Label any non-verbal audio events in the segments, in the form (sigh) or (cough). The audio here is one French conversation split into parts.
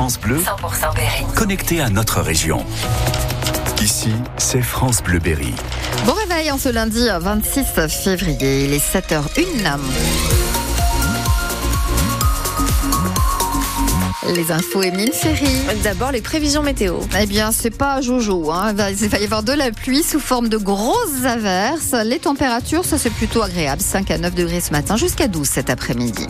France Bleu, 100% Berry. connecté à notre région. Ici, c'est France Bleu Berry. Bon réveil en ce lundi 26 février, il est 7h01. Les infos Emeline Ferry. D'abord, les prévisions météo. Eh bien, c'est pas Jojo. Hein. Il, va, il va y avoir de la pluie sous forme de grosses averses. Les températures, ça c'est plutôt agréable. 5 à 9 degrés ce matin, jusqu'à 12 cet après-midi.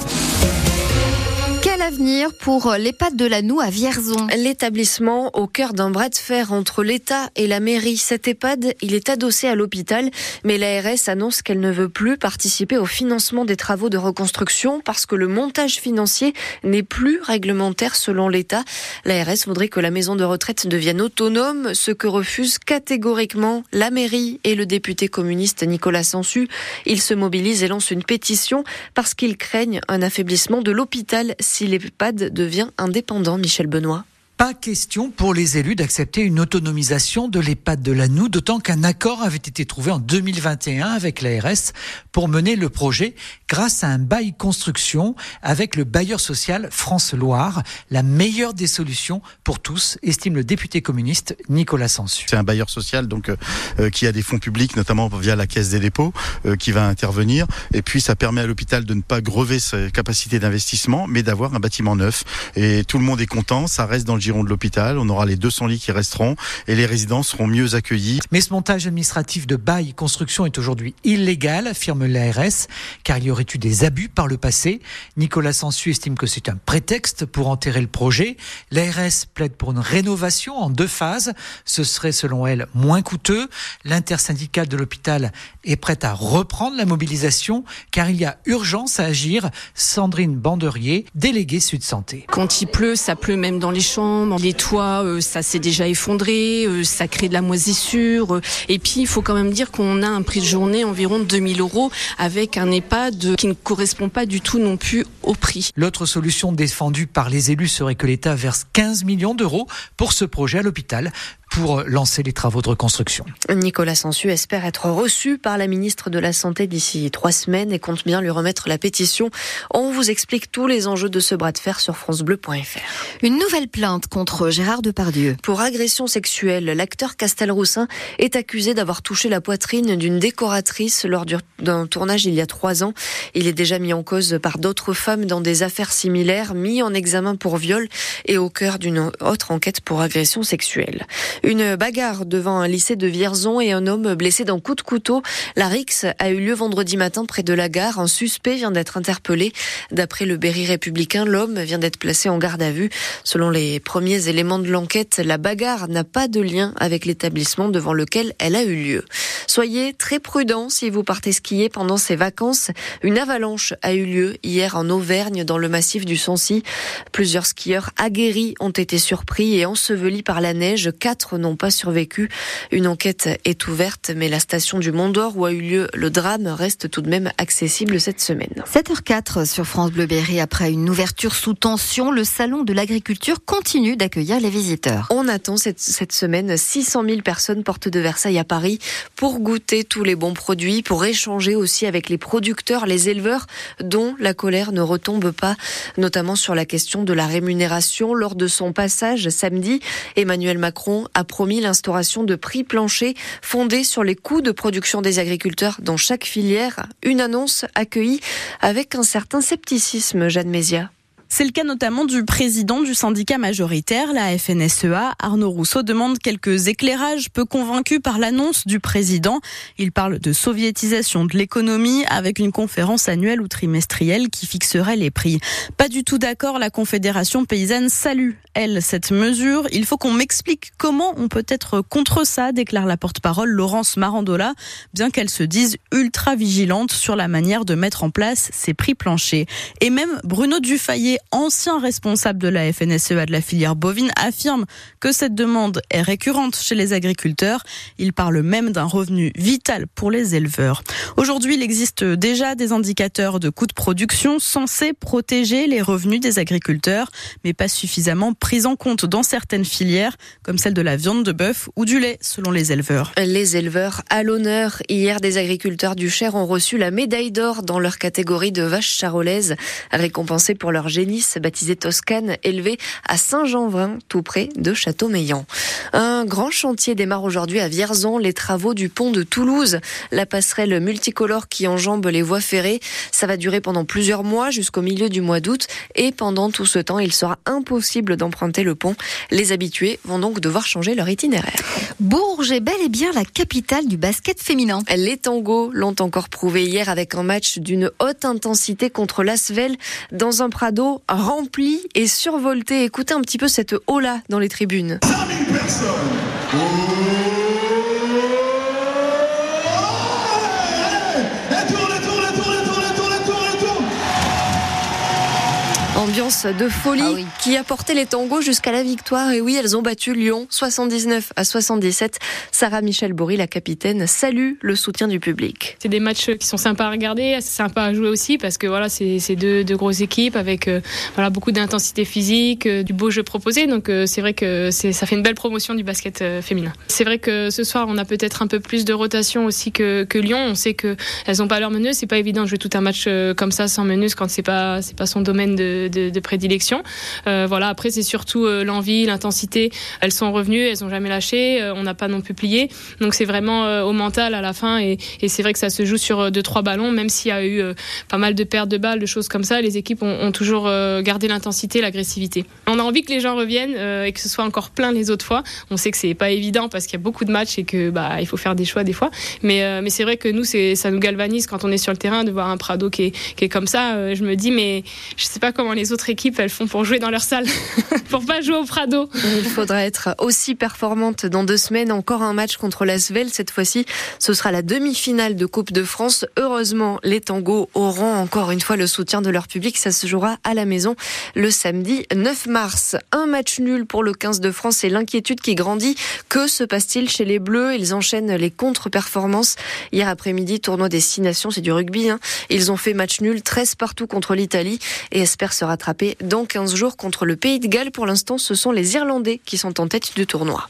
Pour l'EHPAD de la à Vierzon L'établissement au cœur d'un bras de fer entre l'État et la mairie. Cet EHPAD, il est adossé à l'hôpital, mais l'ARS annonce qu'elle ne veut plus participer au financement des travaux de reconstruction parce que le montage financier n'est plus réglementaire selon l'État. L'ARS voudrait que la maison de retraite devienne autonome, ce que refuse catégoriquement la mairie et le député communiste Nicolas Sansu. Ils se mobilisent et lancent une pétition parce qu'ils craignent un affaiblissement de l'hôpital si l'EHPAD devient indépendant, Michel Benoît. Pas question pour les élus d'accepter une autonomisation de l'EHPAD de la Noue, d'autant qu'un accord avait été trouvé en 2021 avec l'ARS pour mener le projet grâce à un bail construction avec le bailleur social France Loire, la meilleure des solutions pour tous, estime le député communiste Nicolas Sansu. C'est un bailleur social donc euh, qui a des fonds publics, notamment via la Caisse des dépôts, euh, qui va intervenir. Et puis ça permet à l'hôpital de ne pas grever ses capacités d'investissement, mais d'avoir un bâtiment neuf. Et tout le monde est content. Ça reste dans le giron de l'hôpital. On aura les 200 lits qui resteront et les résidents seront mieux accueillis. Mais ce montage administratif de bail construction est aujourd'hui illégal, affirme l'ARS, car il y aurait eu des abus par le passé. Nicolas Sansu estime que c'est un prétexte pour enterrer le projet. L'ARS plaide pour une rénovation en deux phases. Ce serait, selon elle, moins coûteux. L'intersyndicale de l'hôpital est prête à reprendre la mobilisation, car il y a urgence à agir. Sandrine Banderier, déléguée Sud Santé. Quand il pleut, ça pleut même dans les Les toits, euh, ça s'est déjà effondré, euh, ça crée de la moisissure. euh, Et puis, il faut quand même dire qu'on a un prix de journée environ de 2000 euros avec un EHPAD qui ne correspond pas du tout non plus au prix. L'autre solution défendue par les élus serait que l'État verse 15 millions d'euros pour ce projet à l'hôpital pour lancer les travaux de reconstruction. Nicolas Sansu espère être reçu par la ministre de la Santé d'ici trois semaines et compte bien lui remettre la pétition. On vous explique tous les enjeux de ce bras de fer sur francebleu.fr. Une nouvelle plainte contre Gérard Depardieu. Pour agression sexuelle, l'acteur Castelroussin est accusé d'avoir touché la poitrine d'une décoratrice lors du- d'un tournage il y a trois ans. Il est déjà mis en cause par d'autres femmes dans des affaires similaires, mis en examen pour viol et au cœur d'une autre enquête pour agression sexuelle. Une bagarre devant un lycée de Vierzon et un homme blessé d'un coup de couteau. La rixe a eu lieu vendredi matin près de la gare. Un suspect vient d'être interpellé. D'après le Berry républicain, l'homme vient d'être placé en garde à vue. Selon les premiers éléments de l'enquête, la bagarre n'a pas de lien avec l'établissement devant lequel elle a eu lieu. Soyez très prudents si vous partez skier pendant ces vacances. Une avalanche a eu lieu hier en Auvergne dans le massif du Sancy. Plusieurs skieurs aguerris ont été surpris et ensevelis par la neige. Quatre n'ont pas survécu. Une enquête est ouverte, mais la station du Mont d'Or où a eu lieu le drame reste tout de même accessible cette semaine. 7h04 sur France Bleu Berry. Après une ouverture sous tension, le salon de l'agriculture continue d'accueillir les visiteurs. On attend cette, cette semaine 600 000 personnes porte de Versailles à Paris pour goûter tous les bons produits, pour échanger aussi avec les producteurs, les éleveurs, dont la colère ne retombe pas, notamment sur la question de la rémunération. Lors de son passage samedi, Emmanuel Macron a promis l'instauration de prix planchers fondés sur les coûts de production des agriculteurs dans chaque filière. Une annonce accueillie avec un certain scepticisme, Jeanne Mézia. C'est le cas notamment du président du syndicat majoritaire, la FNSEA. Arnaud Rousseau demande quelques éclairages peu convaincus par l'annonce du président. Il parle de soviétisation de l'économie avec une conférence annuelle ou trimestrielle qui fixerait les prix. Pas du tout d'accord, la Confédération paysanne salue, elle, cette mesure. Il faut qu'on m'explique comment on peut être contre ça, déclare la porte-parole Laurence Marandola, bien qu'elle se dise ultra vigilante sur la manière de mettre en place ces prix planchers. Et même Bruno Dufayet, ancien responsable de la FNSEA de la filière bovine, affirme que cette demande est récurrente chez les agriculteurs. Il parle même d'un revenu vital pour les éleveurs. Aujourd'hui, il existe déjà des indicateurs de coûts de production censés protéger les revenus des agriculteurs, mais pas suffisamment pris en compte dans certaines filières, comme celle de la viande de bœuf ou du lait, selon les éleveurs. Les éleveurs à l'honneur. Hier, des agriculteurs du Cher ont reçu la médaille d'or dans leur catégorie de vaches charolaises, récompensées pour leur génie Nice, baptisée Toscane, élevée à Saint-Jean-Vin, tout près de Châteaumeillan. Un grand chantier démarre aujourd'hui à Vierzon, les travaux du pont de Toulouse, la passerelle multicolore qui enjambe les voies ferrées. Ça va durer pendant plusieurs mois jusqu'au milieu du mois d'août et pendant tout ce temps, il sera impossible d'emprunter le pont. Les habitués vont donc devoir changer leur itinéraire. Bourges est bel et bien la capitale du basket féminin. Les tangos l'ont encore prouvé hier avec un match d'une haute intensité contre l'Asvel dans un Prado rempli et survolté. Écoutez un petit peu cette haut-là dans les tribunes. 5000 personnes. Ambiance de folie ah qui a porté les tangos jusqu'à la victoire. Et oui, elles ont battu Lyon 79 à 77. Sarah Michel Bory, la capitaine, salue le soutien du public. C'est des matchs qui sont sympas à regarder, sympas à jouer aussi parce que voilà, c'est deux, deux, grosses équipes avec euh, voilà beaucoup d'intensité physique, euh, du beau jeu proposé. Donc euh, c'est vrai que ça fait une belle promotion du basket féminin. C'est vrai que ce soir, on a peut-être un peu plus de rotation aussi que, que Lyon. On sait que elles ont pas leur meneuse. C'est pas évident de jouer tout un match comme ça sans meneuse quand c'est pas c'est pas son domaine de de, prédilection. Euh, voilà. Après, c'est surtout euh, l'envie, l'intensité. Elles sont revenues, elles ont jamais lâché. Euh, on n'a pas non plus plié. Donc c'est vraiment au mental à la fin. Et, c'est vrai que ça se joue sur deux trois ballons, même s'il y a eu pas mal de pertes de balles, de choses comme ça. Les équipes ont, toujours gardé l'intensité, l'agressivité. On a envie que les gens reviennent et que ce soit encore plein les autres fois. On sait que c'est pas évident parce qu'il y a beaucoup de matchs et que bah il faut faire des choix des fois. Mais mais c'est vrai que nous ça nous galvanise quand on est sur le terrain de voir un Prado qui est, qui est comme ça. je me dis mais je sais pas comment les autres équipes elles font pour jouer dans leur salle, (laughs) pour pas jouer au Prado. Il faudra être aussi performante dans deux semaines. Encore un match contre l'Asvel. Cette fois-ci, ce sera la demi-finale de Coupe de France. Heureusement, les tangos auront encore une fois le soutien de leur public. Ça se jouera à la maison le samedi 9 mars. Un match nul pour le 15 de France et l'inquiétude qui grandit. Que se passe-t-il chez les Bleus? Ils enchaînent les contre-performances. Hier après-midi, tournoi des Six Nations, c'est du rugby. Hein. Ils ont fait match nul, 13 partout contre l'Italie et espèrent se rattraper dans 15 jours contre le Pays de Galles. Pour l'instant, ce sont les Irlandais qui sont en tête du tournoi.